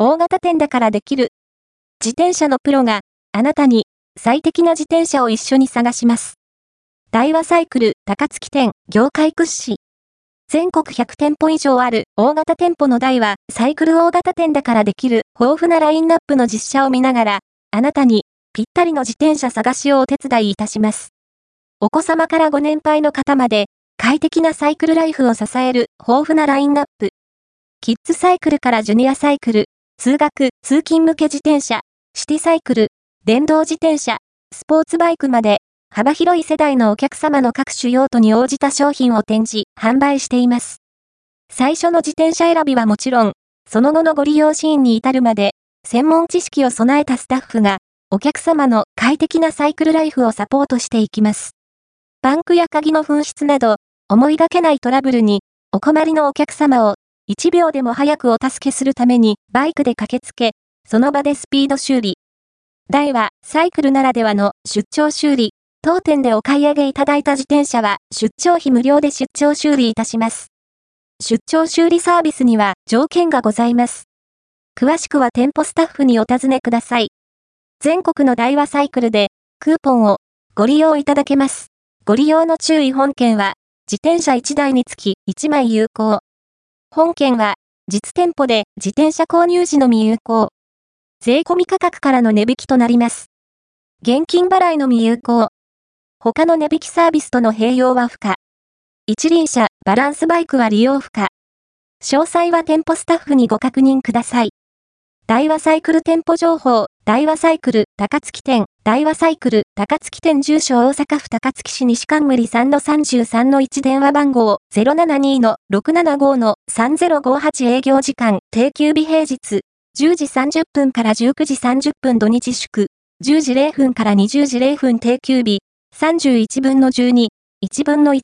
大型店だからできる。自転車のプロがあなたに最適な自転車を一緒に探します。大和サイクル高槻店業界屈指。全国100店舗以上ある大型店舗の台はサイクル大型店だからできる豊富なラインナップの実写を見ながら、あなたにぴったりの自転車探しをお手伝いいたします。お子様からご年配の方まで快適なサイクルライフを支える豊富なラインナップ。キッズサイクルからジュニアサイクル、通学、通勤向け自転車、シティサイクル、電動自転車、スポーツバイクまで、幅広い世代のお客様の各種用途に応じた商品を展示、販売しています。最初の自転車選びはもちろん、その後のご利用シーンに至るまで、専門知識を備えたスタッフが、お客様の快適なサイクルライフをサポートしていきます。バンクや鍵の紛失など、思いがけないトラブルに、お困りのお客様を1秒でも早くお助けするためにバイクで駆けつけ、その場でスピード修理。台はサイクルならではの出張修理。当店でお買い上げいただいた自転車は出張費無料で出張修理いたします。出張修理サービスには条件がございます。詳しくは店舗スタッフにお尋ねください。全国の台和サイクルでクーポンをご利用いただけます。ご利用の注意本件は自転車1台につき1枚有効。本件は、実店舗で自転車購入時のみ有効。税込み価格からの値引きとなります。現金払いのみ有効。他の値引きサービスとの併用は不可。一輪車、バランスバイクは利用不可。詳細は店舗スタッフにご確認ください。大和サイクル店舗情報、大和サイクル、高槻店、大和サイクル、高槻店住所大阪府高槻市西冠3-33-1電話番号。072-675-3058営業時間。定休日平日。10時30分から19時30分土日祝。10時0分から20時0分定休日。31分の12、1分の1